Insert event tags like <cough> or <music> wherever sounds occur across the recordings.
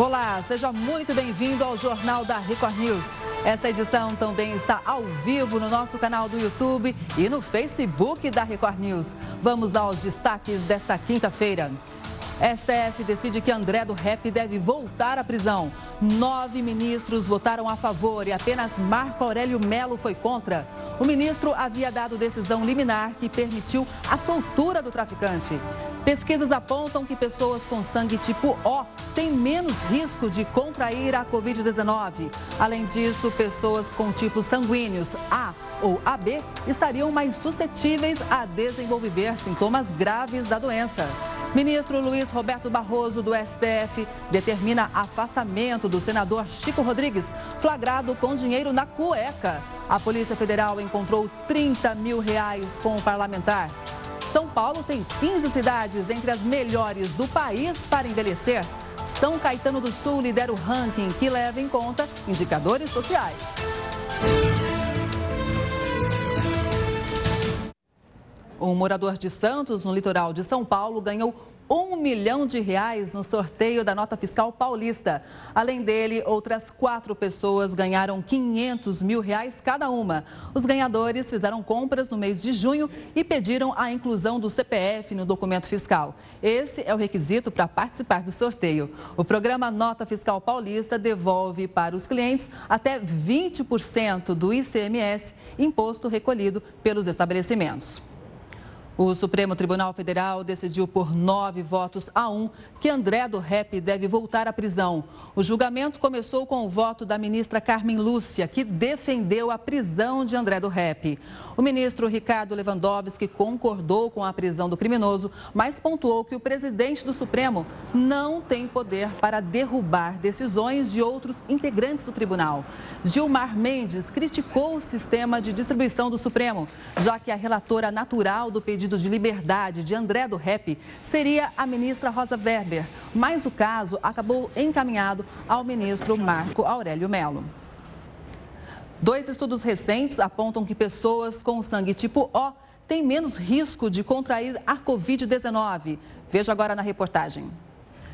Olá, seja muito bem-vindo ao Jornal da Record News. Esta edição também está ao vivo no nosso canal do YouTube e no Facebook da Record News. Vamos aos destaques desta quinta-feira. STF decide que André do Rep deve voltar à prisão. Nove ministros votaram a favor e apenas Marco Aurélio Melo foi contra. O ministro havia dado decisão liminar que permitiu a soltura do traficante. Pesquisas apontam que pessoas com sangue tipo O têm menos risco de contrair a Covid-19. Além disso, pessoas com tipos sanguíneos A ou AB estariam mais suscetíveis a desenvolver sintomas graves da doença. Ministro Luiz Roberto Barroso, do STF, determina afastamento do senador Chico Rodrigues, flagrado com dinheiro na cueca. A Polícia Federal encontrou 30 mil reais com o parlamentar. São Paulo tem 15 cidades entre as melhores do país para envelhecer. São Caetano do Sul lidera o ranking que leva em conta indicadores sociais. Um morador de Santos, no litoral de São Paulo, ganhou um milhão de reais no sorteio da nota fiscal paulista. Além dele, outras quatro pessoas ganharam 500 mil reais cada uma. Os ganhadores fizeram compras no mês de junho e pediram a inclusão do CPF no documento fiscal. Esse é o requisito para participar do sorteio. O programa Nota Fiscal Paulista devolve para os clientes até 20% do ICMS, imposto recolhido pelos estabelecimentos. O Supremo Tribunal Federal decidiu por nove votos a um que André do Rep deve voltar à prisão. O julgamento começou com o voto da ministra Carmen Lúcia, que defendeu a prisão de André do Rep. O ministro Ricardo Lewandowski concordou com a prisão do criminoso, mas pontuou que o presidente do Supremo não tem poder para derrubar decisões de outros integrantes do tribunal. Gilmar Mendes criticou o sistema de distribuição do Supremo, já que a relatora natural do pedido pedido de liberdade de André do Rep seria a ministra Rosa Weber, mas o caso acabou encaminhado ao ministro Marco Aurélio Melo. Dois estudos recentes apontam que pessoas com sangue tipo O têm menos risco de contrair a Covid-19. Veja agora na reportagem.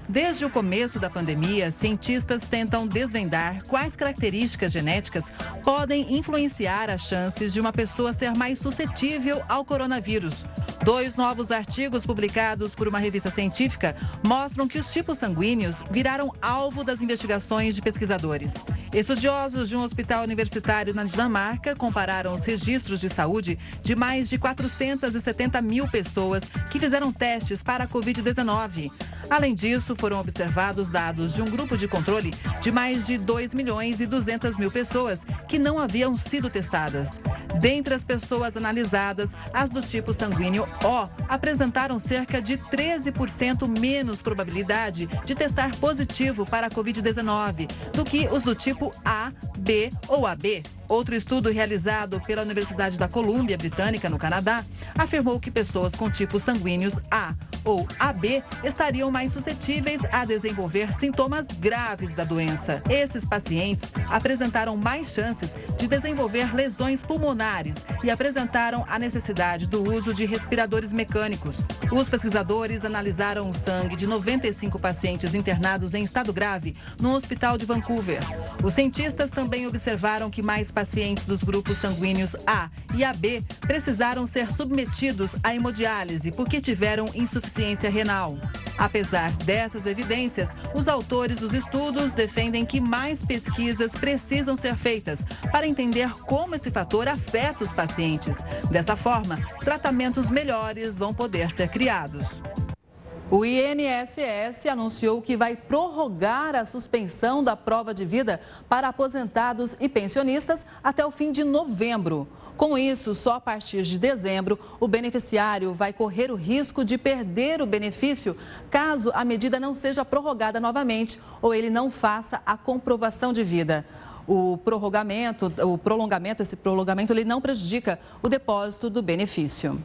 Desde o começo da pandemia, cientistas tentam desvendar quais características genéticas podem influenciar as chances de uma pessoa ser mais suscetível ao coronavírus. Dois novos artigos publicados por uma revista científica mostram que os tipos sanguíneos viraram alvo das investigações de pesquisadores. Estudiosos de um hospital universitário na Dinamarca compararam os registros de saúde de mais de 470 mil pessoas que fizeram testes para a Covid-19. Além disso, foram observados dados de um grupo de controle de mais de 2 milhões e 200 mil pessoas que não haviam sido testadas. Dentre as pessoas analisadas, as do tipo sanguíneo O apresentaram cerca de 13% menos probabilidade de testar positivo para a Covid-19 do que os do tipo A, B ou AB. Outro estudo realizado pela Universidade da Colômbia Britânica, no Canadá, afirmou que pessoas com tipos sanguíneos A ou AB estariam mais suscetíveis a desenvolver sintomas graves da doença. Esses pacientes apresentaram mais chances de desenvolver lesões pulmonares e apresentaram a necessidade do uso de respiradores mecânicos. Os pesquisadores analisaram o sangue de 95 pacientes internados em estado grave no hospital de Vancouver. Os cientistas também observaram que mais pacientes dos grupos sanguíneos A e AB precisaram ser submetidos à hemodiálise porque tiveram insuficiência renal. Apesar dessas evidências, os autores dos estudos defendem que mais pesquisas precisam ser feitas para entender como esse fator afeta os pacientes. Dessa forma, tratamentos melhores vão poder ser criados. O INSS anunciou que vai prorrogar a suspensão da prova de vida para aposentados e pensionistas até o fim de novembro. Com isso, só a partir de dezembro, o beneficiário vai correr o risco de perder o benefício caso a medida não seja prorrogada novamente ou ele não faça a comprovação de vida. O prorrogamento, o prolongamento, esse prolongamento, ele não prejudica o depósito do benefício.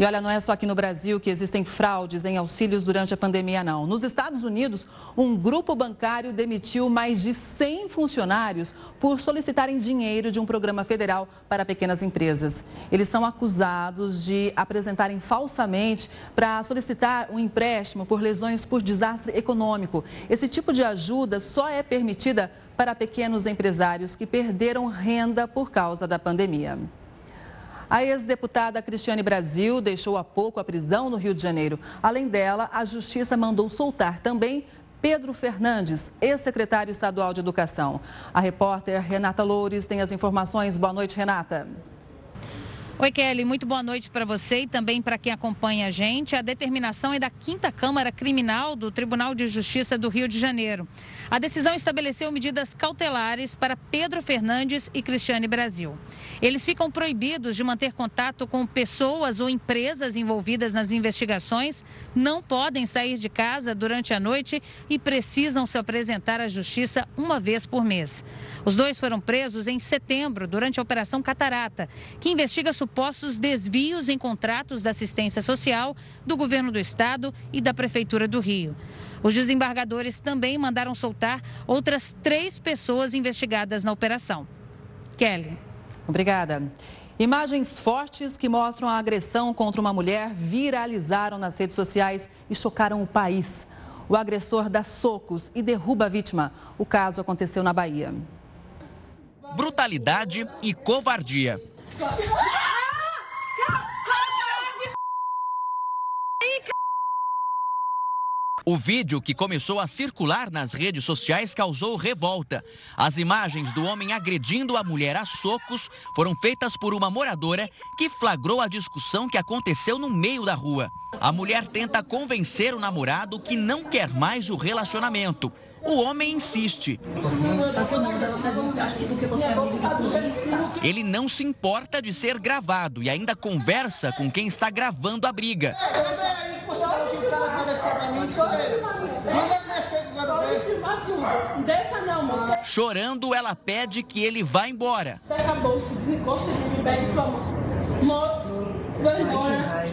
E olha, não é só aqui no Brasil que existem fraudes em auxílios durante a pandemia, não. Nos Estados Unidos, um grupo bancário demitiu mais de 100 funcionários por solicitarem dinheiro de um programa federal para pequenas empresas. Eles são acusados de apresentarem falsamente para solicitar um empréstimo por lesões por desastre econômico. Esse tipo de ajuda só é permitida para pequenos empresários que perderam renda por causa da pandemia. A ex-deputada Cristiane Brasil deixou há pouco a prisão no Rio de Janeiro. Além dela, a Justiça mandou soltar também Pedro Fernandes, ex-secretário estadual de Educação. A repórter Renata Loures tem as informações. Boa noite, Renata. Oi, Kelly, muito boa noite para você e também para quem acompanha a gente. A determinação é da Quinta Câmara Criminal do Tribunal de Justiça do Rio de Janeiro. A decisão estabeleceu medidas cautelares para Pedro Fernandes e Cristiane Brasil. Eles ficam proibidos de manter contato com pessoas ou empresas envolvidas nas investigações, não podem sair de casa durante a noite e precisam se apresentar à Justiça uma vez por mês. Os dois foram presos em setembro, durante a Operação Catarata, que investiga supostos desvios em contratos da assistência social do governo do estado e da Prefeitura do Rio. Os desembargadores também mandaram soltar outras três pessoas investigadas na operação. Kelly. Obrigada. Imagens fortes que mostram a agressão contra uma mulher viralizaram nas redes sociais e chocaram o país. O agressor dá socos e derruba a vítima. O caso aconteceu na Bahia. Brutalidade e covardia. O vídeo que começou a circular nas redes sociais causou revolta. As imagens do homem agredindo a mulher a socos foram feitas por uma moradora que flagrou a discussão que aconteceu no meio da rua. A mulher tenta convencer o namorado que não quer mais o relacionamento. O homem insiste. Ele não se importa de ser gravado e ainda conversa com quem está gravando a briga. Chorando, ela pede que ele vá embora. Acabou, desencosta de mim, pega sua mão. Vai embora.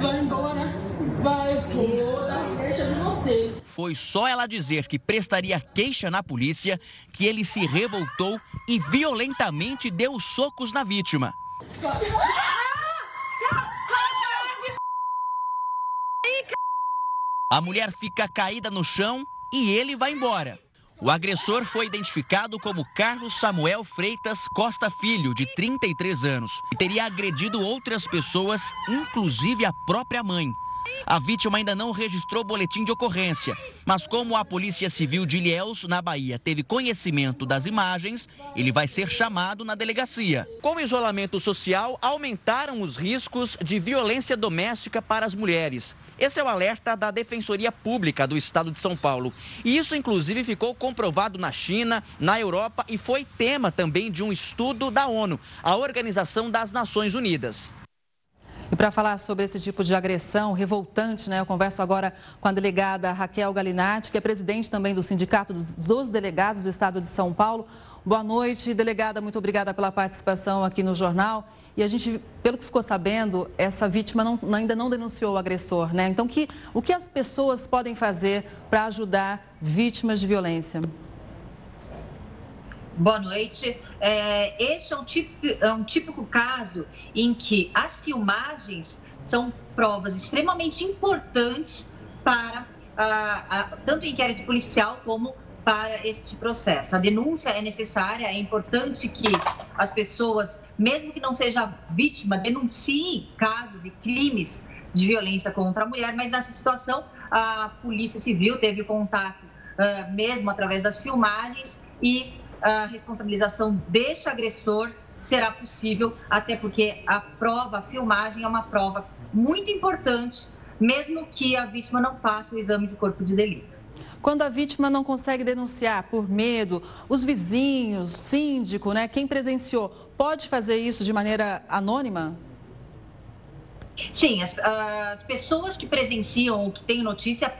Vai embora. Vai embora. Deixa de você. Foi só ela dizer que prestaria queixa na polícia que ele se revoltou e violentamente deu socos na vítima. A mulher fica caída no chão e ele vai embora. O agressor foi identificado como Carlos Samuel Freitas Costa Filho, de 33 anos, e teria agredido outras pessoas, inclusive a própria mãe. A vítima ainda não registrou boletim de ocorrência, mas como a Polícia Civil de Ilhéus, na Bahia, teve conhecimento das imagens, ele vai ser chamado na delegacia. Com o isolamento social, aumentaram os riscos de violência doméstica para as mulheres. Esse é o alerta da Defensoria Pública do Estado de São Paulo. E isso, inclusive, ficou comprovado na China, na Europa e foi tema também de um estudo da ONU, a Organização das Nações Unidas. E para falar sobre esse tipo de agressão revoltante, né, eu converso agora com a delegada Raquel Galinatti, que é presidente também do Sindicato dos Delegados do Estado de São Paulo. Boa noite, delegada. Muito obrigada pela participação aqui no jornal. E a gente, pelo que ficou sabendo, essa vítima não, ainda não denunciou o agressor, né? Então, que, o que as pessoas podem fazer para ajudar vítimas de violência? Boa noite. É, este é um, típico, é um típico caso em que as filmagens são provas extremamente importantes para tanto o inquérito policial como para este processo. A denúncia é necessária, é importante que as pessoas, mesmo que não seja vítima, denunciem casos e crimes de violência contra a mulher, mas nessa situação a Polícia Civil teve contato uh, mesmo através das filmagens e a responsabilização deste agressor será possível, até porque a prova, a filmagem é uma prova muito importante, mesmo que a vítima não faça o exame de corpo de delito. Quando a vítima não consegue denunciar por medo, os vizinhos, síndico, né, quem presenciou, pode fazer isso de maneira anônima? Sim, as, as pessoas que presenciam ou que têm notícia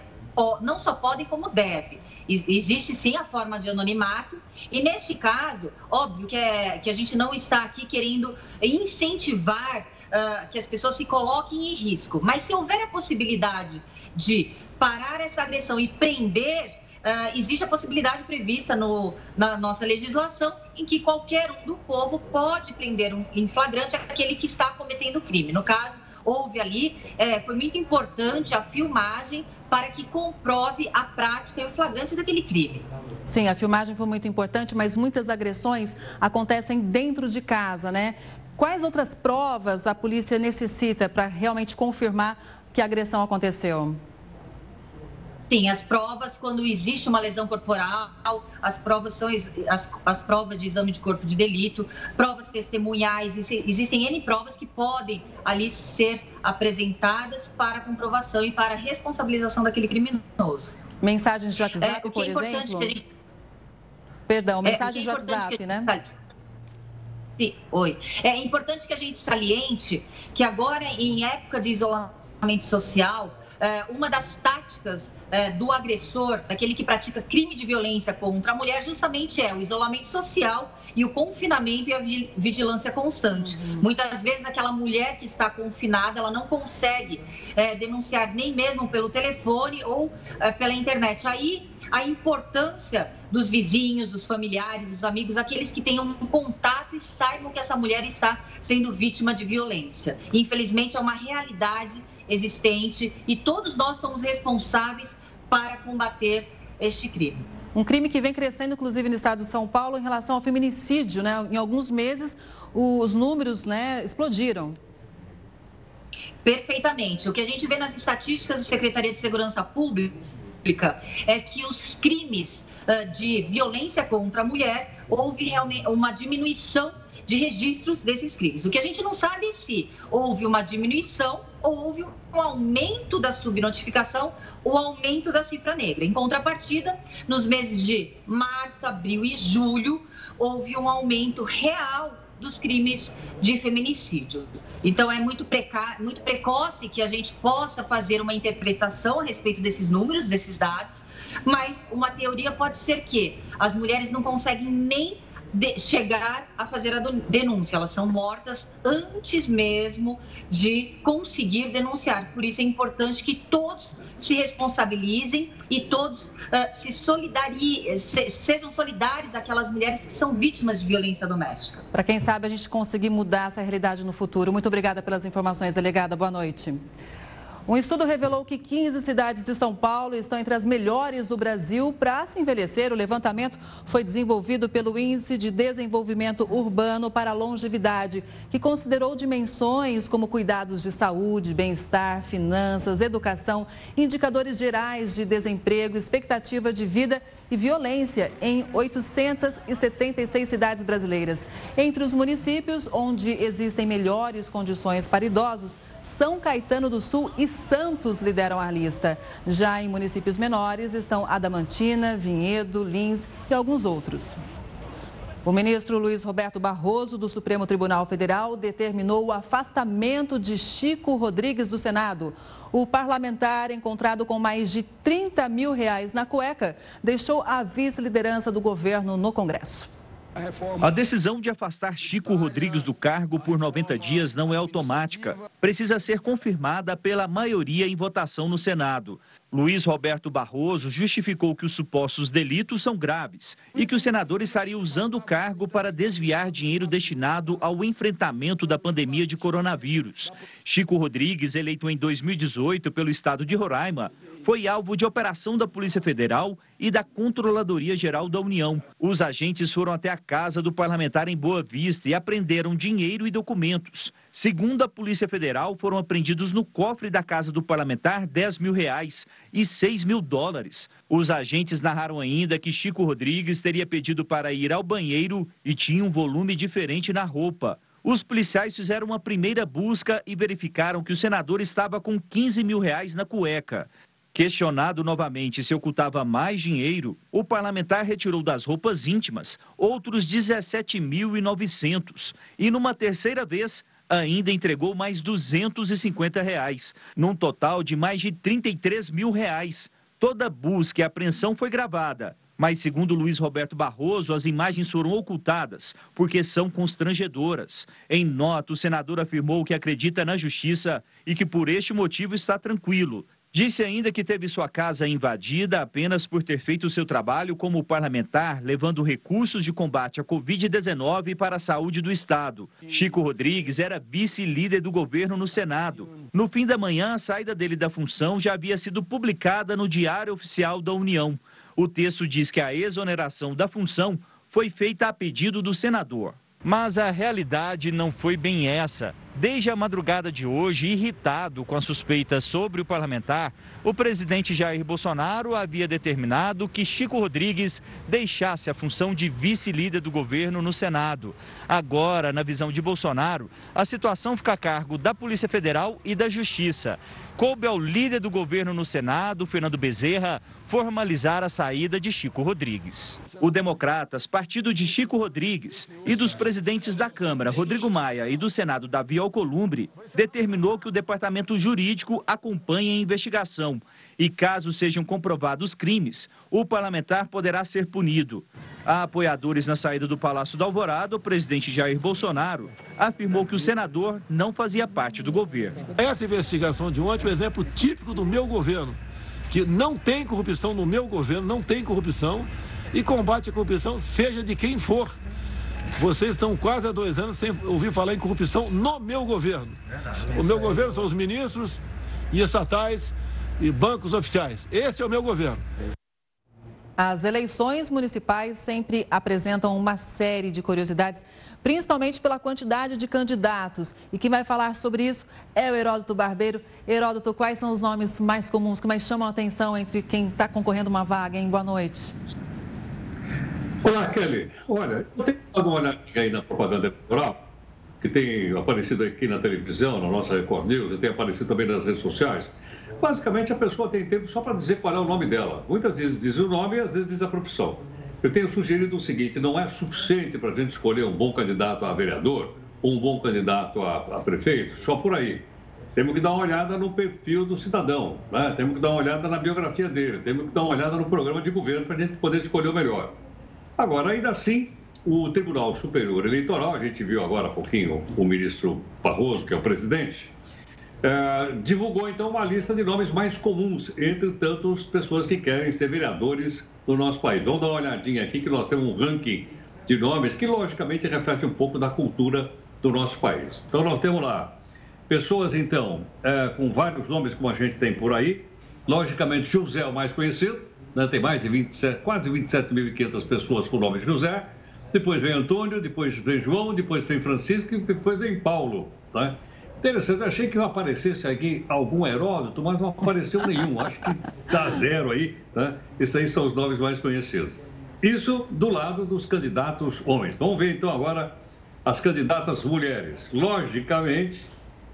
não só podem, como devem. Existe sim a forma de anonimato, e neste caso, óbvio que, é, que a gente não está aqui querendo incentivar uh, que as pessoas se coloquem em risco. Mas se houver a possibilidade de parar essa agressão e prender, uh, existe a possibilidade prevista no, na nossa legislação em que qualquer um do povo pode prender um, em flagrante aquele que está cometendo crime. No caso, houve ali, é, foi muito importante a filmagem para que comprove a prática e o flagrante daquele crime. Sim, a filmagem foi muito importante, mas muitas agressões acontecem dentro de casa, né? Quais outras provas a polícia necessita para realmente confirmar que a agressão aconteceu? Sim, as provas, quando existe uma lesão corporal, as provas são as, as provas de exame de corpo de delito, provas testemunhais, existem N provas que podem ali ser apresentadas para comprovação e para responsabilização daquele criminoso. Mensagens de WhatsApp, é, por é exemplo? Gente... Perdão, é, mensagens é, de WhatsApp, né? Sim, oi. É importante que a gente saliente que agora, em época de isolamento social, é, uma das táticas é, do agressor, daquele que pratica crime de violência contra a mulher, justamente é o isolamento social e o confinamento e a vigilância constante. Uhum. Muitas vezes aquela mulher que está confinada, ela não consegue é, denunciar nem mesmo pelo telefone ou pela internet. Aí a importância dos vizinhos, dos familiares, dos amigos, aqueles que tenham um contato e saibam que essa mulher está sendo vítima de violência. Infelizmente, é uma realidade existente e todos nós somos responsáveis para combater este crime. Um crime que vem crescendo, inclusive, no estado de São Paulo, em relação ao feminicídio. Né? Em alguns meses, os números né, explodiram. Perfeitamente. O que a gente vê nas estatísticas da Secretaria de Segurança Pública é que os crimes de violência contra a mulher houve realmente uma diminuição de registros desses crimes. O que a gente não sabe é se houve uma diminuição houve um aumento da subnotificação ou aumento da cifra negra. Em contrapartida, nos meses de março, abril e julho, houve um aumento real dos crimes de feminicídio. Então, é muito, preca... muito precoce que a gente possa fazer uma interpretação a respeito desses números, desses dados, mas uma teoria pode ser que as mulheres não conseguem nem de chegar a fazer a denúncia. Elas são mortas antes mesmo de conseguir denunciar. Por isso é importante que todos se responsabilizem e todos uh, se solidari se, sejam solidários àquelas mulheres que são vítimas de violência doméstica. Para quem sabe a gente conseguir mudar essa realidade no futuro. Muito obrigada pelas informações, delegada. Boa noite. Um estudo revelou que 15 cidades de São Paulo estão entre as melhores do Brasil para se envelhecer. O levantamento foi desenvolvido pelo Índice de Desenvolvimento Urbano para a Longevidade, que considerou dimensões como cuidados de saúde, bem-estar, finanças, educação, indicadores gerais de desemprego, expectativa de vida e violência em 876 cidades brasileiras. Entre os municípios onde existem melhores condições para idosos, São Caetano do Sul e Santos lideram a lista. Já em municípios menores estão Adamantina, Vinhedo, Lins e alguns outros. O ministro Luiz Roberto Barroso, do Supremo Tribunal Federal, determinou o afastamento de Chico Rodrigues do Senado. O parlamentar, encontrado com mais de 30 mil reais na cueca, deixou a vice-liderança do governo no Congresso. A decisão de afastar Chico Rodrigues do cargo por 90 dias não é automática. Precisa ser confirmada pela maioria em votação no Senado. Luiz Roberto Barroso justificou que os supostos delitos são graves e que o senador estaria usando o cargo para desviar dinheiro destinado ao enfrentamento da pandemia de coronavírus. Chico Rodrigues, eleito em 2018 pelo estado de Roraima, foi alvo de operação da Polícia Federal e da Controladoria Geral da União. Os agentes foram até a casa do parlamentar em Boa Vista e apreenderam dinheiro e documentos. Segundo a Polícia Federal, foram apreendidos no cofre da casa do parlamentar 10 mil reais e 6 mil dólares. Os agentes narraram ainda que Chico Rodrigues teria pedido para ir ao banheiro e tinha um volume diferente na roupa. Os policiais fizeram uma primeira busca e verificaram que o senador estava com 15 mil reais na cueca. Questionado novamente se ocultava mais dinheiro, o parlamentar retirou das roupas íntimas outros 17.900 e, numa terceira vez, ainda entregou mais 250 reais, num total de mais de 33 mil reais. Toda busca e apreensão foi gravada, Mas, segundo Luiz Roberto Barroso, as imagens foram ocultadas porque são constrangedoras. Em nota, o senador afirmou que acredita na justiça e que, por este motivo, está tranquilo. Disse ainda que teve sua casa invadida apenas por ter feito seu trabalho como parlamentar, levando recursos de combate à Covid-19 para a saúde do Estado. Chico Rodrigues era vice-líder do governo no Senado. No fim da manhã, a saída dele da função já havia sido publicada no Diário Oficial da União. O texto diz que a exoneração da função foi feita a pedido do senador. Mas a realidade não foi bem essa. Desde a madrugada de hoje, irritado com as suspeitas sobre o parlamentar, o presidente Jair Bolsonaro havia determinado que Chico Rodrigues deixasse a função de vice-líder do governo no Senado. Agora, na visão de Bolsonaro, a situação fica a cargo da Polícia Federal e da Justiça. Coube ao líder do governo no Senado, Fernando Bezerra, formalizar a saída de Chico Rodrigues. O Democratas, partido de Chico Rodrigues, e dos presidentes da Câmara, Rodrigo Maia, e do Senado, Davi Alcolumbre, determinou que o departamento jurídico acompanhe a investigação e, caso sejam comprovados crimes, o parlamentar poderá ser punido. Há apoiadores na saída do Palácio do Alvorada, o presidente Jair Bolsonaro afirmou que o senador não fazia parte do governo. Essa investigação de ontem é um exemplo típico do meu governo, que não tem corrupção no meu governo, não tem corrupção e combate a corrupção, seja de quem for. Vocês estão quase há dois anos sem ouvir falar em corrupção no meu governo. O meu governo são os ministros e estatais e bancos oficiais. Esse é o meu governo. As eleições municipais sempre apresentam uma série de curiosidades, principalmente pela quantidade de candidatos. E quem vai falar sobre isso é o Heródoto Barbeiro. Heródoto, quais são os nomes mais comuns que mais chamam a atenção entre quem está concorrendo uma vaga, hein? Boa noite. Olá, Kelly. Olha, eu tenho dado uma olhadinha aí na propaganda eleitoral, que tem aparecido aqui na televisão, na nossa Record News, e tem aparecido também nas redes sociais. Basicamente, a pessoa tem tempo só para dizer qual é o nome dela. Muitas vezes diz o nome e às vezes diz a profissão. Eu tenho sugerido o seguinte: não é suficiente para a gente escolher um bom candidato a vereador ou um bom candidato a, a, prefeito só por aí. Temos que dar uma olhada no perfil do cidadão, né? temos que dar uma olhada na biografia dele, temos que dar uma olhada no programa de governo para a gente poder escolher o melhor. Agora, ainda assim, o Tribunal Superior Eleitoral, a gente viu agora há pouquinho o ministro Barroso, que é o presidente, é, divulgou então uma lista de nomes mais comuns entre tantas pessoas que querem ser vereadores no nosso país. Vamos dar uma olhadinha aqui que nós temos um ranking de nomes que logicamente reflete um pouco da cultura do nosso país. Então nós temos lá pessoas então é, com vários nomes como a gente tem por aí. Logicamente José é o mais conhecido, né? tem mais de 27, quase 27.500 pessoas com o nome de José. Depois vem Antônio, depois vem João, depois vem Francisco e depois vem Paulo. Tá? Interessante, achei que aparecesse aqui algum Heródoto, mas não apareceu nenhum. Acho que dá zero aí. Né? Esses aí são os nomes mais conhecidos. Isso do lado dos candidatos homens. Vamos ver então agora as candidatas mulheres. Logicamente,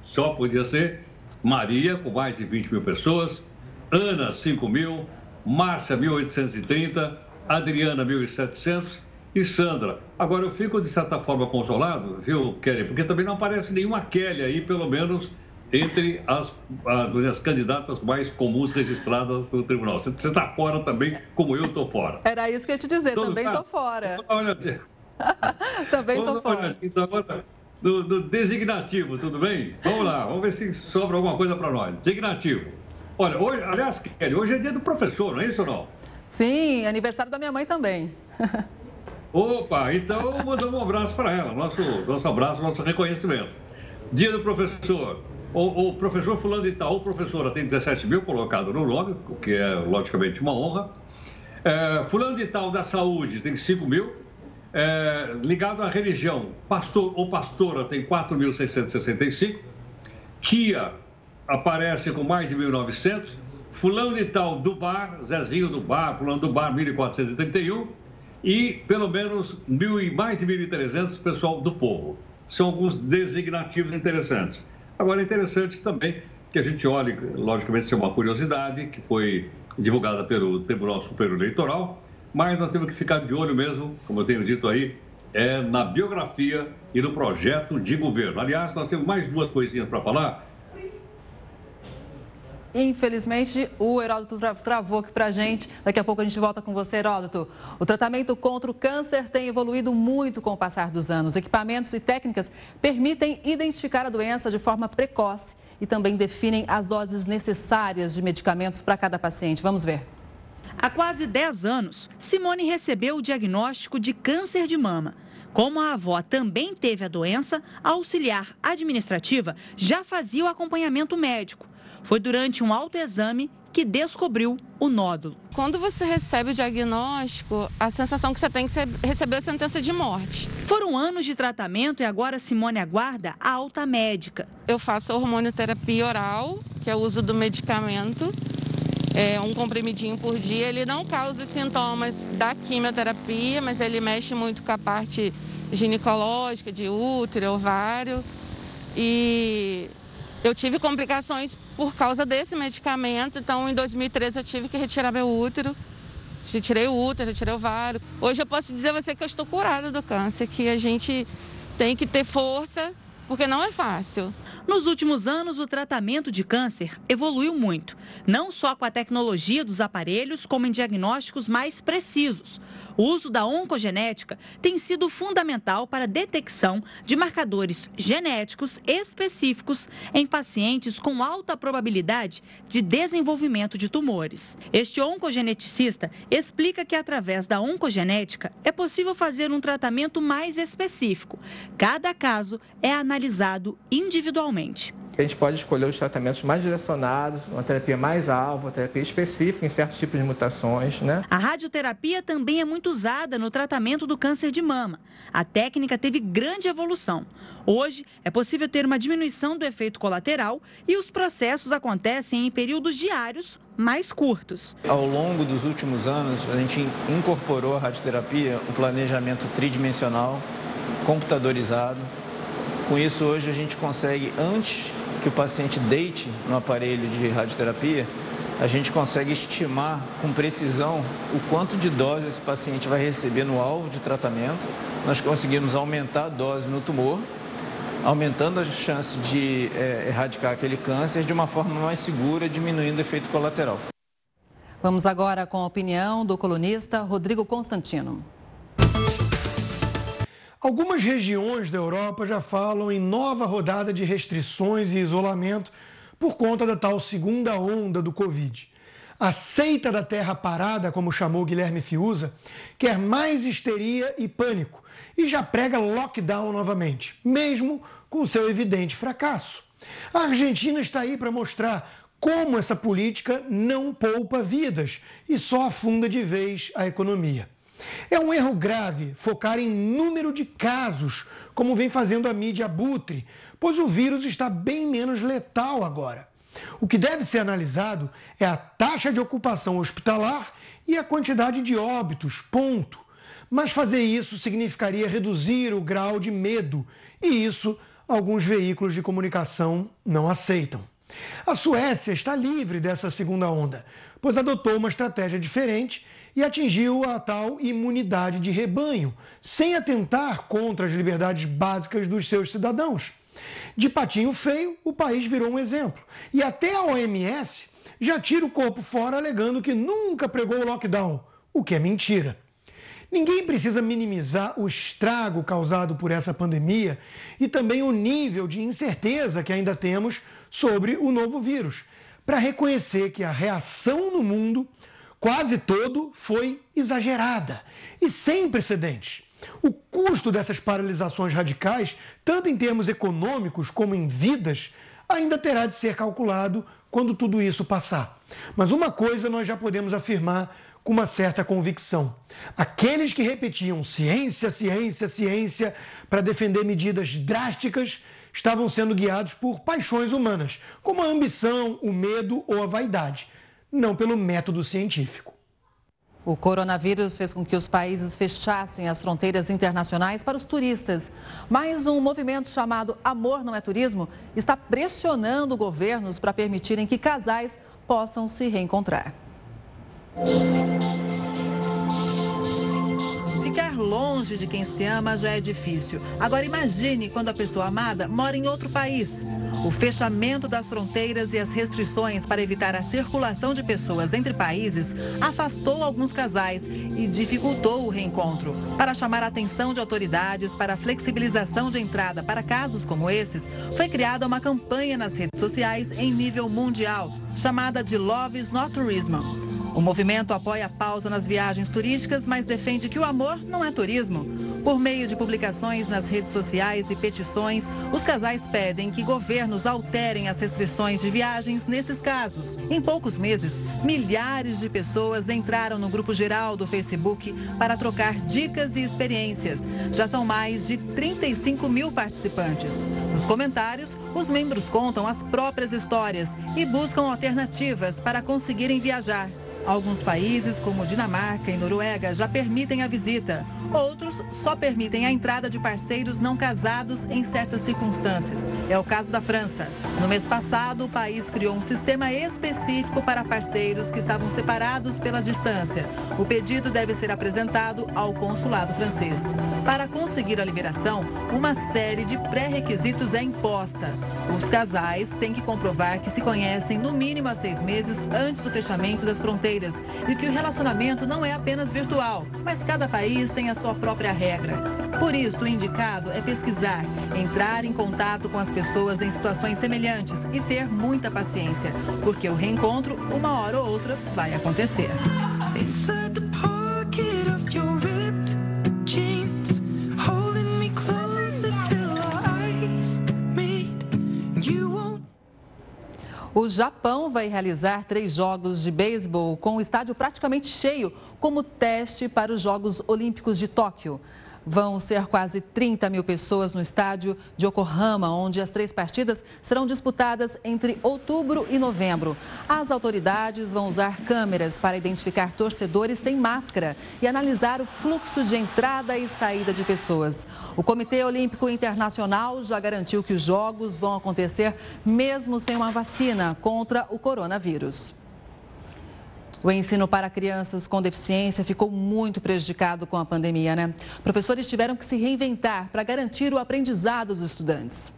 só podia ser Maria, com mais de 20 mil pessoas, Ana, 5 mil, Márcia, 1830, Adriana, 1700 e Sandra. Agora, eu fico, de certa forma, consolado, viu, Kelly? Porque também não aparece nenhuma Kelly aí, pelo menos entre as, as candidatas mais comuns registradas no tribunal. Você está fora também, como eu estou fora. Era isso que eu ia te dizer, Todo também estou fora. Olha, <laughs> também estou fora. Então, agora, do, do, designativo, tudo bem? Vamos lá, vamos ver se sobra alguma coisa para nós. Designativo. Olha, hoje, aliás, Kelly, hoje é dia do professor, não é isso ou não? Sim, aniversário da minha mãe também. <laughs> Opa, então mandamos um abraço para ela, nosso, nosso abraço, nosso reconhecimento. Dia do professor. O, o professor fulano de tal, professora, tem 17 mil colocado no nome, o que é logicamente uma honra. É, fulano de tal da saúde tem 5 mil. É, ligado à religião, pastor ou pastora tem 4.665. Tia aparece com mais de 1.900. Fulano de tal do bar, Zezinho do bar, fulano do bar, 1.431 e pelo menos mil e mais de 1.300 pessoal do povo. São alguns designativos interessantes. Agora, interessante também que a gente olhe, logicamente, isso é uma curiosidade que foi divulgada pelo Tribunal Superior Eleitoral, mas nós temos que ficar de olho mesmo, como eu tenho dito aí, é na biografia e no projeto de governo. Aliás, nós temos mais duas coisinhas para falar Infelizmente, o Heródoto travou aqui para gente. Daqui a pouco a gente volta com você, Heródoto. O tratamento contra o câncer tem evoluído muito com o passar dos anos. Equipamentos e técnicas permitem identificar a doença de forma precoce e também definem as doses necessárias de medicamentos para cada paciente. Vamos ver. Há quase 10 anos, Simone recebeu o diagnóstico de câncer de mama. Como a avó também teve a doença, a auxiliar administrativa já fazia o acompanhamento médico. Foi durante um autoexame que descobriu o nódulo. Quando você recebe o diagnóstico, a sensação que você tem é que você recebeu a sentença de morte. Foram anos de tratamento e agora Simone aguarda a alta médica. Eu faço hormonioterapia oral, que é o uso do medicamento, é, um comprimidinho por dia. Ele não causa sintomas da quimioterapia, mas ele mexe muito com a parte ginecológica, de útero, ovário. E eu tive complicações por causa desse medicamento, então em 2013 eu tive que retirar meu útero. Tirei o útero, tirei o ovário. Hoje eu posso dizer a você que eu estou curada do câncer, que a gente tem que ter força, porque não é fácil. Nos últimos anos, o tratamento de câncer evoluiu muito, não só com a tecnologia dos aparelhos, como em diagnósticos mais precisos. O uso da oncogenética tem sido fundamental para a detecção de marcadores genéticos específicos em pacientes com alta probabilidade de desenvolvimento de tumores. Este oncogeneticista explica que, através da oncogenética, é possível fazer um tratamento mais específico. Cada caso é analisado individualmente. A gente pode escolher os tratamentos mais direcionados, uma terapia mais alva, uma terapia específica em certos tipos de mutações, né? A radioterapia também é muito usada no tratamento do câncer de mama. A técnica teve grande evolução. Hoje, é possível ter uma diminuição do efeito colateral e os processos acontecem em períodos diários mais curtos. Ao longo dos últimos anos, a gente incorporou a radioterapia, o planejamento tridimensional, computadorizado. Com isso, hoje a gente consegue, antes que o paciente deite no aparelho de radioterapia, a gente consegue estimar com precisão o quanto de dose esse paciente vai receber no alvo de tratamento. Nós conseguimos aumentar a dose no tumor, aumentando a chance de é, erradicar aquele câncer de uma forma mais segura, diminuindo o efeito colateral. Vamos agora com a opinião do colunista Rodrigo Constantino. Algumas regiões da Europa já falam em nova rodada de restrições e isolamento por conta da tal segunda onda do Covid. A seita da terra parada, como chamou Guilherme Fiuza, quer mais histeria e pânico e já prega lockdown novamente, mesmo com seu evidente fracasso. A Argentina está aí para mostrar como essa política não poupa vidas e só afunda de vez a economia. É um erro grave focar em número de casos, como vem fazendo a mídia abutre, pois o vírus está bem menos letal agora. O que deve ser analisado é a taxa de ocupação hospitalar e a quantidade de óbitos, ponto. Mas fazer isso significaria reduzir o grau de medo, e isso alguns veículos de comunicação não aceitam. A Suécia está livre dessa segunda onda, pois adotou uma estratégia diferente e atingiu a tal imunidade de rebanho, sem atentar contra as liberdades básicas dos seus cidadãos. De patinho feio, o país virou um exemplo. E até a OMS já tira o corpo fora alegando que nunca pregou o lockdown, o que é mentira. Ninguém precisa minimizar o estrago causado por essa pandemia e também o nível de incerteza que ainda temos sobre o novo vírus, para reconhecer que a reação no mundo quase todo foi exagerada e sem precedentes. O custo dessas paralisações radicais, tanto em termos econômicos como em vidas, ainda terá de ser calculado quando tudo isso passar. Mas uma coisa nós já podemos afirmar com uma certa convicção: aqueles que repetiam ciência, ciência, ciência para defender medidas drásticas estavam sendo guiados por paixões humanas, como a ambição, o medo ou a vaidade não pelo método científico. O coronavírus fez com que os países fechassem as fronteiras internacionais para os turistas. Mas um movimento chamado Amor Não é Turismo está pressionando governos para permitirem que casais possam se reencontrar. Ficar longe de quem se ama já é difícil. Agora imagine quando a pessoa amada mora em outro país. O fechamento das fronteiras e as restrições para evitar a circulação de pessoas entre países afastou alguns casais e dificultou o reencontro. Para chamar a atenção de autoridades para a flexibilização de entrada para casos como esses, foi criada uma campanha nas redes sociais em nível mundial, chamada de Love is Not Tourism. O movimento apoia a pausa nas viagens turísticas, mas defende que o amor não é turismo. Por meio de publicações nas redes sociais e petições, os casais pedem que governos alterem as restrições de viagens nesses casos. Em poucos meses, milhares de pessoas entraram no grupo geral do Facebook para trocar dicas e experiências. Já são mais de 35 mil participantes. Nos comentários, os membros contam as próprias histórias e buscam alternativas para conseguirem viajar. Alguns países, como Dinamarca e Noruega, já permitem a visita. Outros só permitem a entrada de parceiros não casados em certas circunstâncias. É o caso da França. No mês passado, o país criou um sistema específico para parceiros que estavam separados pela distância. O pedido deve ser apresentado ao consulado francês. Para conseguir a liberação, uma série de pré-requisitos é imposta. Os casais têm que comprovar que se conhecem no mínimo há seis meses antes do fechamento das fronteiras e que o relacionamento não é apenas virtual, mas cada país tem a sua própria regra. Por isso, o indicado é pesquisar, entrar em contato com as pessoas em situações semelhantes e ter muita paciência, porque o reencontro, uma hora ou outra, vai acontecer. O Japão vai realizar três jogos de beisebol com o estádio praticamente cheio, como teste para os Jogos Olímpicos de Tóquio. Vão ser quase 30 mil pessoas no estádio de Yokohama, onde as três partidas serão disputadas entre outubro e novembro. As autoridades vão usar câmeras para identificar torcedores sem máscara e analisar o fluxo de entrada e saída de pessoas. O Comitê Olímpico Internacional já garantiu que os jogos vão acontecer mesmo sem uma vacina contra o coronavírus. O ensino para crianças com deficiência ficou muito prejudicado com a pandemia, né? Professores tiveram que se reinventar para garantir o aprendizado dos estudantes.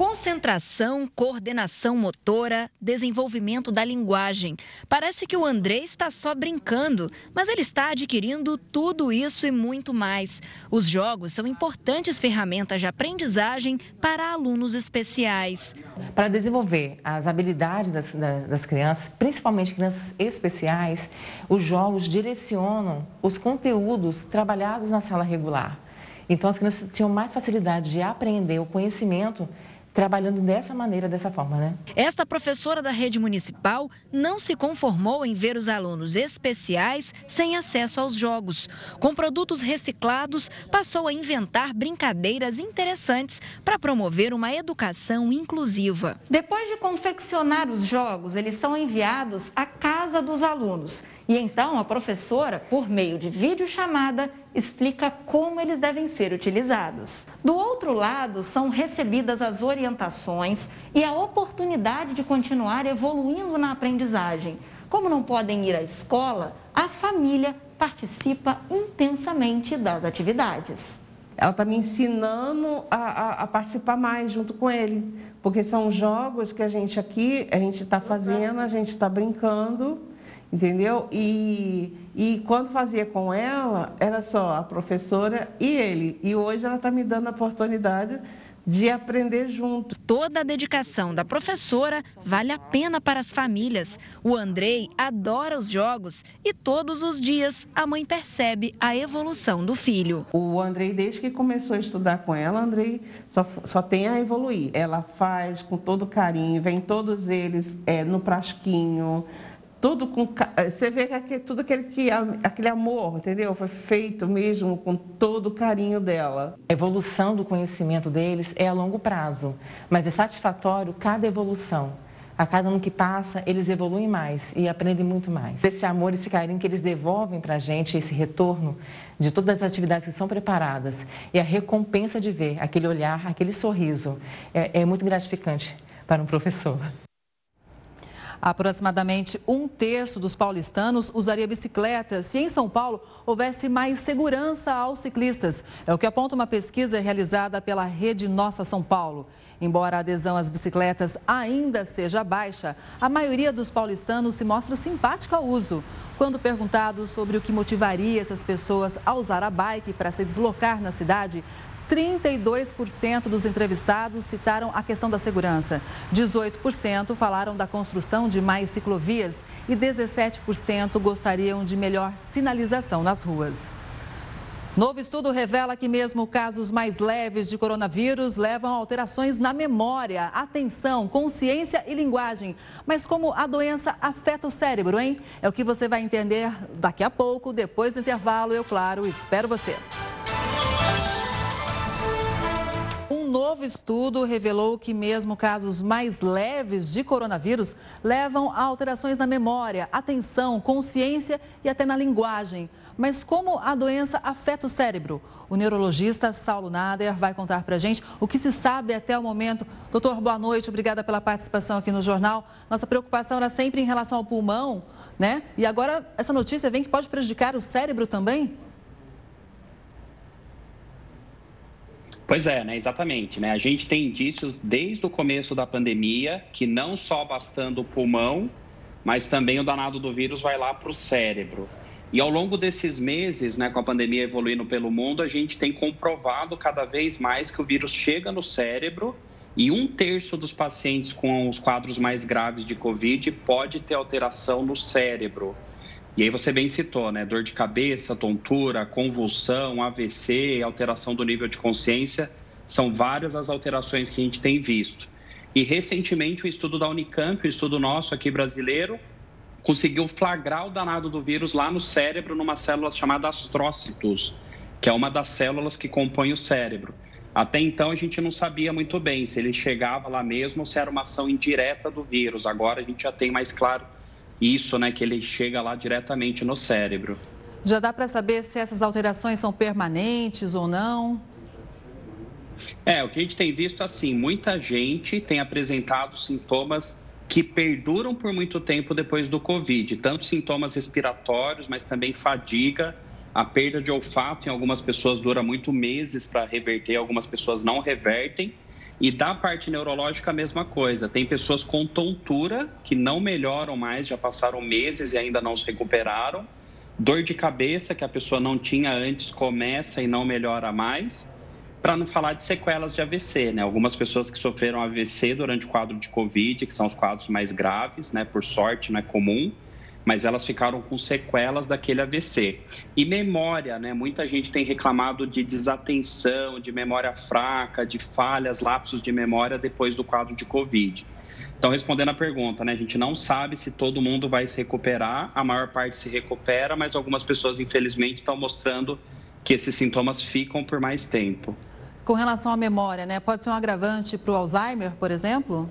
Concentração, coordenação motora, desenvolvimento da linguagem. Parece que o André está só brincando, mas ele está adquirindo tudo isso e muito mais. Os jogos são importantes ferramentas de aprendizagem para alunos especiais. Para desenvolver as habilidades das, das crianças, principalmente crianças especiais, os jogos direcionam os conteúdos trabalhados na sala regular. Então, as crianças tinham mais facilidade de aprender o conhecimento trabalhando dessa maneira, dessa forma, né? Esta professora da rede municipal não se conformou em ver os alunos especiais sem acesso aos jogos. Com produtos reciclados, passou a inventar brincadeiras interessantes para promover uma educação inclusiva. Depois de confeccionar os jogos, eles são enviados à casa dos alunos. E então a professora, por meio de videochamada, explica como eles devem ser utilizados. Do outro lado, são recebidas as orientações e a oportunidade de continuar evoluindo na aprendizagem. Como não podem ir à escola, a família participa intensamente das atividades. Ela está me ensinando a, a, a, participar mais junto com ele, porque são jogos que a gente aqui, a gente está fazendo, a gente está brincando entendeu? E, e quando fazia com ela, era só a professora e ele. E hoje ela está me dando a oportunidade de aprender junto. Toda a dedicação da professora vale a pena para as famílias. O Andrei adora os jogos e todos os dias a mãe percebe a evolução do filho. O Andrei, desde que começou a estudar com ela, Andrei só, só tem a evoluir. Ela faz com todo carinho, vem todos eles é, no prasquinho, tudo com você vê que aquele, tudo aquele que aquele amor, entendeu? Foi feito mesmo com todo o carinho dela. A evolução do conhecimento deles é a longo prazo, mas é satisfatório cada evolução. A cada ano que passa, eles evoluem mais e aprendem muito mais. Esse amor, esse carinho que eles devolvem para a gente, esse retorno de todas as atividades que são preparadas e a recompensa de ver aquele olhar, aquele sorriso, é, é muito gratificante para um professor. Aproximadamente um terço dos paulistanos usaria bicicletas se em São Paulo houvesse mais segurança aos ciclistas. É o que aponta uma pesquisa realizada pela Rede Nossa São Paulo. Embora a adesão às bicicletas ainda seja baixa, a maioria dos paulistanos se mostra simpática ao uso. Quando perguntado sobre o que motivaria essas pessoas a usar a bike para se deslocar na cidade, 32% dos entrevistados citaram a questão da segurança. 18% falaram da construção de mais ciclovias e 17% gostariam de melhor sinalização nas ruas. Novo estudo revela que mesmo casos mais leves de coronavírus levam a alterações na memória, atenção, consciência e linguagem. Mas como a doença afeta o cérebro, hein? É o que você vai entender daqui a pouco, depois do intervalo. Eu, claro, espero você. Novo estudo revelou que mesmo casos mais leves de coronavírus levam a alterações na memória, atenção, consciência e até na linguagem. Mas como a doença afeta o cérebro? O neurologista Saulo Nader vai contar para a gente o que se sabe até o momento. Doutor, boa noite, obrigada pela participação aqui no jornal. Nossa preocupação era sempre em relação ao pulmão, né? E agora essa notícia vem que pode prejudicar o cérebro também? Pois é, né? Exatamente. Né? A gente tem indícios desde o começo da pandemia que não só bastando o pulmão, mas também o danado do vírus vai lá para o cérebro. E ao longo desses meses, né, com a pandemia evoluindo pelo mundo, a gente tem comprovado cada vez mais que o vírus chega no cérebro e um terço dos pacientes com os quadros mais graves de Covid pode ter alteração no cérebro. E aí você bem citou, né? Dor de cabeça, tontura, convulsão, AVC, alteração do nível de consciência, são várias as alterações que a gente tem visto. E recentemente o estudo da Unicamp, o estudo nosso aqui brasileiro, conseguiu flagrar o danado do vírus lá no cérebro, numa célula chamada astrócitos, que é uma das células que compõem o cérebro. Até então a gente não sabia muito bem se ele chegava lá mesmo ou se era uma ação indireta do vírus. Agora a gente já tem mais claro isso, né, que ele chega lá diretamente no cérebro. Já dá para saber se essas alterações são permanentes ou não? É, o que a gente tem visto assim, muita gente tem apresentado sintomas que perduram por muito tempo depois do Covid, tanto sintomas respiratórios, mas também fadiga, a perda de olfato em algumas pessoas dura muito meses para reverter, algumas pessoas não revertem. E da parte neurológica, a mesma coisa. Tem pessoas com tontura que não melhoram mais, já passaram meses e ainda não se recuperaram. Dor de cabeça que a pessoa não tinha antes começa e não melhora mais. Para não falar de sequelas de AVC, né? Algumas pessoas que sofreram AVC durante o quadro de Covid, que são os quadros mais graves, né? Por sorte, não é comum mas elas ficaram com sequelas daquele AVC. E memória, né? Muita gente tem reclamado de desatenção, de memória fraca, de falhas, lapsos de memória depois do quadro de Covid. Então, respondendo a pergunta, né? A gente não sabe se todo mundo vai se recuperar, a maior parte se recupera, mas algumas pessoas, infelizmente, estão mostrando que esses sintomas ficam por mais tempo. Com relação à memória, né? Pode ser um agravante para o Alzheimer, por exemplo?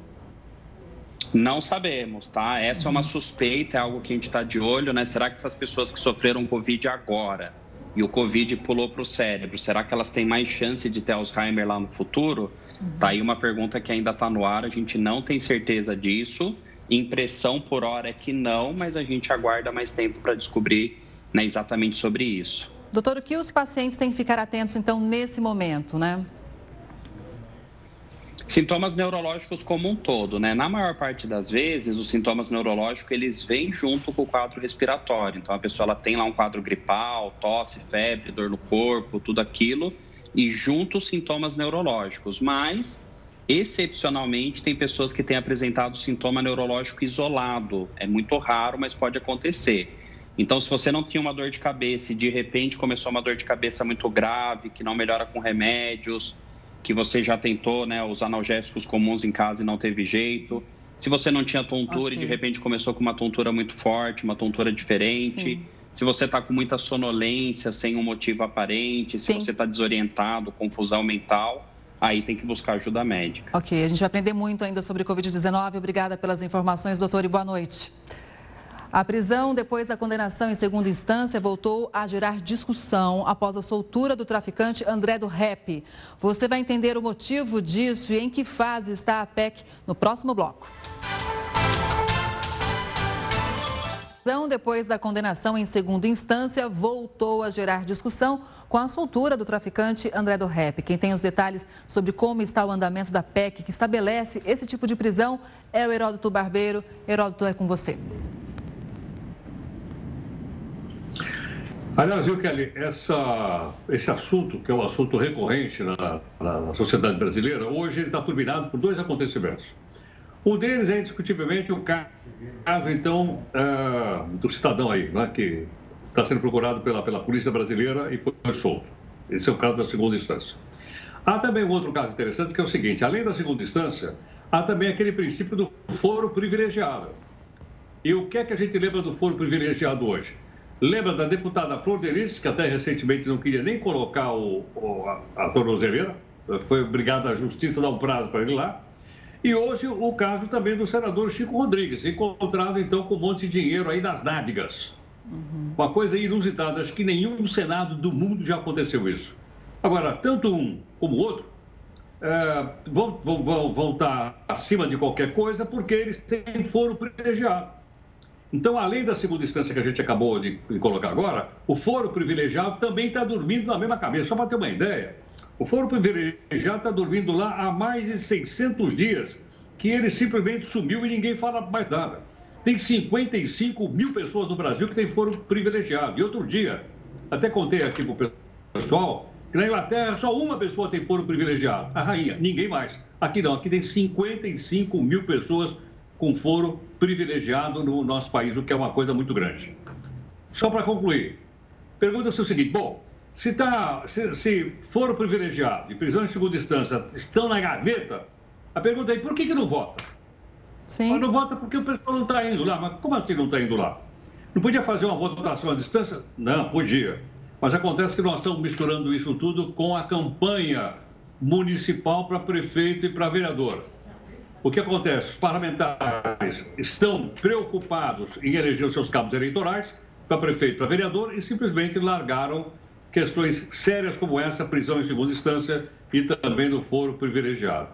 Não sabemos, tá? Essa é uma suspeita, é algo que a gente está de olho, né? Será que essas pessoas que sofreram Covid agora e o Covid pulou para o cérebro, será que elas têm mais chance de ter Alzheimer lá no futuro? Uhum. Tá aí uma pergunta que ainda está no ar, a gente não tem certeza disso. Impressão por hora é que não, mas a gente aguarda mais tempo para descobrir né, exatamente sobre isso. Doutor, o que os pacientes têm que ficar atentos, então, nesse momento, né? Sintomas neurológicos como um todo, né? Na maior parte das vezes, os sintomas neurológicos, eles vêm junto com o quadro respiratório. Então, a pessoa ela tem lá um quadro gripal, tosse, febre, dor no corpo, tudo aquilo, e junto os sintomas neurológicos. Mas, excepcionalmente, tem pessoas que têm apresentado sintoma neurológico isolado. É muito raro, mas pode acontecer. Então, se você não tinha uma dor de cabeça e de repente começou uma dor de cabeça muito grave, que não melhora com remédios, que você já tentou né, os analgésicos comuns em casa e não teve jeito. Se você não tinha tontura e de repente começou com uma tontura muito forte, uma tontura diferente. Sim. Se você está com muita sonolência, sem um motivo aparente, se Sim. você está desorientado, confusão mental, aí tem que buscar ajuda médica. Ok, a gente vai aprender muito ainda sobre Covid-19. Obrigada pelas informações, doutor, e boa noite. A prisão, depois da condenação em segunda instância, voltou a gerar discussão após a soltura do traficante André do Rep. Você vai entender o motivo disso e em que fase está a PEC no próximo bloco. depois da condenação em segunda instância, voltou a gerar discussão com a soltura do traficante André do Rep. Quem tem os detalhes sobre como está o andamento da PEC que estabelece esse tipo de prisão é o Heródoto Barbeiro. Heródoto, é com você. Aliás, viu, Kelly, essa, esse assunto, que é um assunto recorrente na, na sociedade brasileira, hoje está turbinado por dois acontecimentos. Um deles é indiscutivelmente o caso, então, uh, do cidadão aí, né, que está sendo procurado pela, pela polícia brasileira e foi solto. Esse é o caso da segunda instância. Há também um outro caso interessante, que é o seguinte: além da segunda instância, há também aquele princípio do foro privilegiado. E o que é que a gente lembra do foro privilegiado hoje? Lembra da deputada Flor Delice, que até recentemente não queria nem colocar o, o a, a tornozeleira, foi obrigada a justiça a dar um prazo para ele lá. E hoje o caso também do senador Chico Rodrigues, encontrado então com um monte de dinheiro aí nas nádegas. Uhum. Uma coisa inusitada, acho que nenhum Senado do mundo já aconteceu isso. Agora, tanto um como o outro é, vão, vão, vão estar acima de qualquer coisa porque eles têm foro privilegiado. Então, além da segunda instância que a gente acabou de, colocar agora, o foro privilegiado também está dormindo na mesma cabeça. Só para ter uma ideia, o Foro Privilegiado está dormindo lá há mais de 600 dias, que ele simplesmente sumiu e ninguém fala mais nada. Tem 55 mil pessoas no Brasil que têm foro privilegiado. E outro dia, até contei aqui para o pessoal, que na Inglaterra só uma pessoa tem foro privilegiado, a rainha, ninguém mais. Aqui não, aqui tem 55 mil pessoas com foro privilegiado no nosso país, o que é uma coisa muito grande. Só para concluir, pergunta-se o seguinte: bom, se, tá, se, se for privilegiado e prisão em segunda instância estão na gaveta, a pergunta é por que, que não vota? Sim. Mas não vota porque o pessoal não está indo lá. Mas como assim não está indo lá? Não podia fazer uma votação à distância? Não, podia. Mas acontece que nós estamos misturando isso tudo com a campanha municipal para prefeito e para vereador. O que acontece? Os parlamentares estão preocupados em eleger os seus cabos eleitorais para prefeito para vereador e simplesmente largaram questões sérias como essa, prisão em segunda instância e também do foro privilegiado.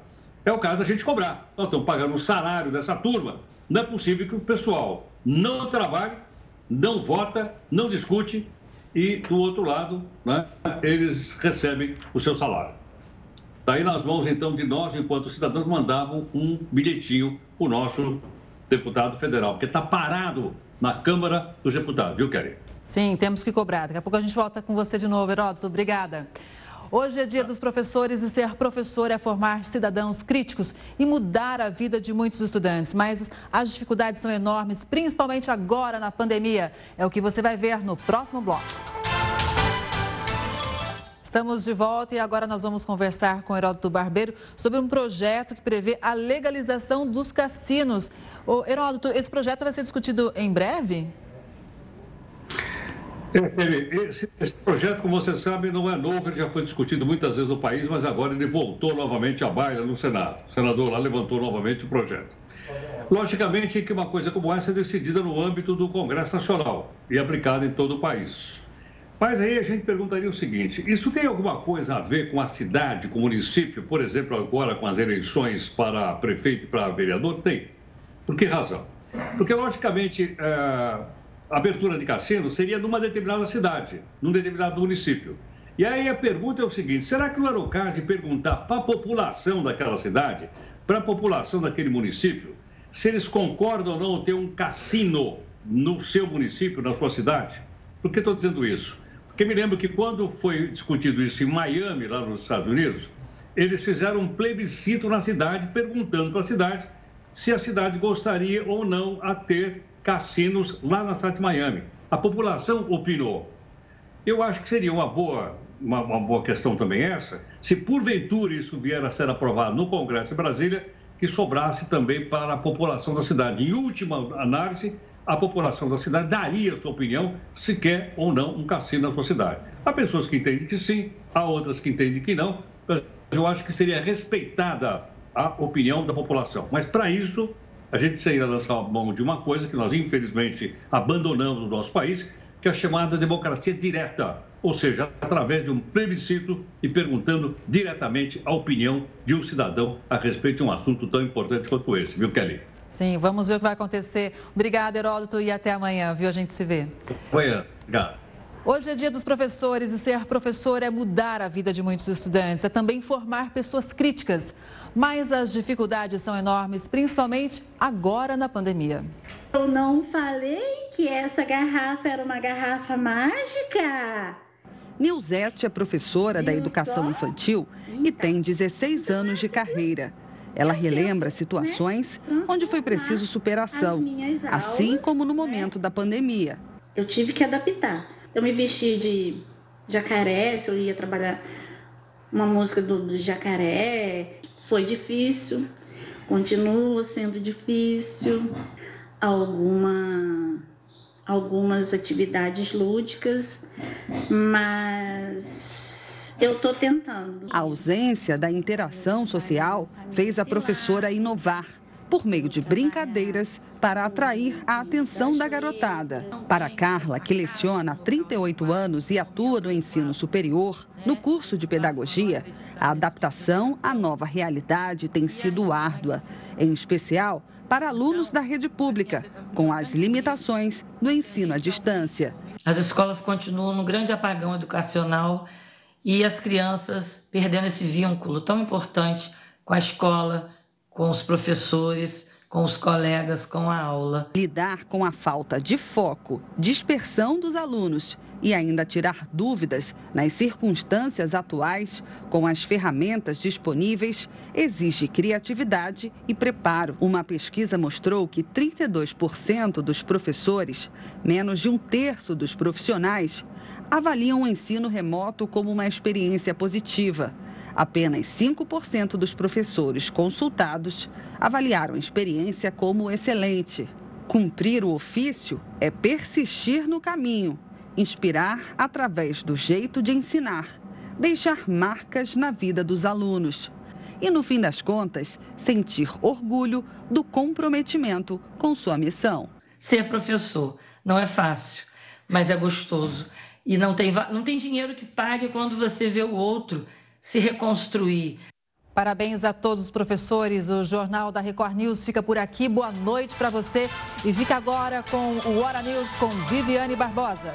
É o caso da gente cobrar. Nós estamos pagando o salário dessa turma. Não é possível que o pessoal não trabalhe, não vota, não discute e, do outro lado, né, eles recebem o seu salário. Está aí nas mãos, então, de nós, enquanto cidadãos, mandavam um bilhetinho para o nosso deputado federal, porque está parado na Câmara dos Deputados, viu, Kelly? Sim, temos que cobrar. Daqui a pouco a gente volta com você de novo, Heródoto. Obrigada. Hoje é dia dos professores e ser professor é formar cidadãos críticos e mudar a vida de muitos estudantes. Mas as dificuldades são enormes, principalmente agora na pandemia. É o que você vai ver no próximo bloco. Estamos de volta e agora nós vamos conversar com Heródoto Barbeiro sobre um projeto que prevê a legalização dos cassinos. Ô, Heródoto, esse projeto vai ser discutido em breve? Esse, esse, projeto, como você sabe, não é novo, ele já foi discutido muitas vezes no país, mas agora ele voltou novamente à baila no Senado. O senador lá levantou novamente o projeto. Logicamente que uma coisa como essa é decidida no âmbito do Congresso Nacional e aplicada em todo o país. Mas aí a gente perguntaria o seguinte: isso tem alguma coisa a ver com a cidade, com o município, por exemplo, agora com as eleições para prefeito e para vereador? Tem. Por que razão? Porque, logicamente, é, a abertura de cassino seria numa determinada cidade, num determinado município. E aí a pergunta é o seguinte: será que não era o caso de perguntar para a população daquela cidade, para a população daquele município, se eles concordam ou não ter um cassino no seu município, na sua cidade? Por que estou dizendo isso? Porque me lembro que quando foi discutido isso em Miami, lá nos Estados Unidos, eles fizeram um plebiscito na cidade, perguntando para a cidade se a cidade gostaria ou não a ter cassinos lá na cidade de Miami. A população opinou. Eu acho que seria uma boa, uma, uma boa questão também essa, se porventura isso vier a ser aprovado no Congresso de Brasília, que sobrasse também para a população da cidade. Em última análise, a população da cidade daria sua opinião se quer ou não um cassino na sua cidade. Há pessoas que entendem que sim, há outras que entendem que não, mas eu acho que seria respeitada a opinião da população. Mas para isso, a gente precisa lançar a mão de uma coisa que nós, infelizmente, abandonamos no nosso país, que é a chamada democracia direta, ou seja, através de um plebiscito e perguntando diretamente a opinião de um cidadão a respeito de um assunto tão importante quanto esse, viu, Kelly? Sim, vamos ver o que vai acontecer. Obrigada, Heródoto, e até amanhã, viu? A gente se vê. Amanhã, obrigado. Hoje é dia dos professores e ser professor é mudar a vida de muitos estudantes, é também formar pessoas críticas. Mas as dificuldades são enormes, principalmente agora na pandemia. Eu não falei que essa garrafa era uma garrafa mágica. Nilzete é professora da educação infantil e tem 16 anos de carreira. Ela relembra situações onde foi preciso superação, assim como no momento da pandemia. Eu tive que adaptar. Eu me vesti de jacaré, se eu ia trabalhar uma música do, do jacaré. Foi difícil, continua sendo difícil. Alguma, algumas atividades lúdicas, mas eu estou tentando. A ausência da interação social fez a professora inovar por meio de brincadeiras para atrair a atenção da garotada. Para Carla, que leciona há 38 anos e atua no ensino superior, no curso de pedagogia, a adaptação à nova realidade tem sido árdua, em especial para alunos da rede pública, com as limitações do ensino à distância. As escolas continuam no grande apagão educacional e as crianças perdendo esse vínculo tão importante com a escola, com os professores, com os colegas, com a aula. Lidar com a falta de foco, dispersão dos alunos e ainda tirar dúvidas nas circunstâncias atuais com as ferramentas disponíveis exige criatividade e preparo. Uma pesquisa mostrou que 32% dos professores, menos de um terço dos profissionais, avaliam o ensino remoto como uma experiência positiva. Apenas 5% dos professores consultados avaliaram a experiência como excelente. Cumprir o ofício é persistir no caminho, inspirar através do jeito de ensinar, deixar marcas na vida dos alunos e, no fim das contas, sentir orgulho do comprometimento com sua missão. Ser professor não é fácil, mas é gostoso. E não tem, não tem dinheiro que pague quando você vê o outro se reconstruir. Parabéns a todos os professores. O Jornal da Record News fica por aqui. Boa noite para você. E fica agora com o Hora News com Viviane Barbosa.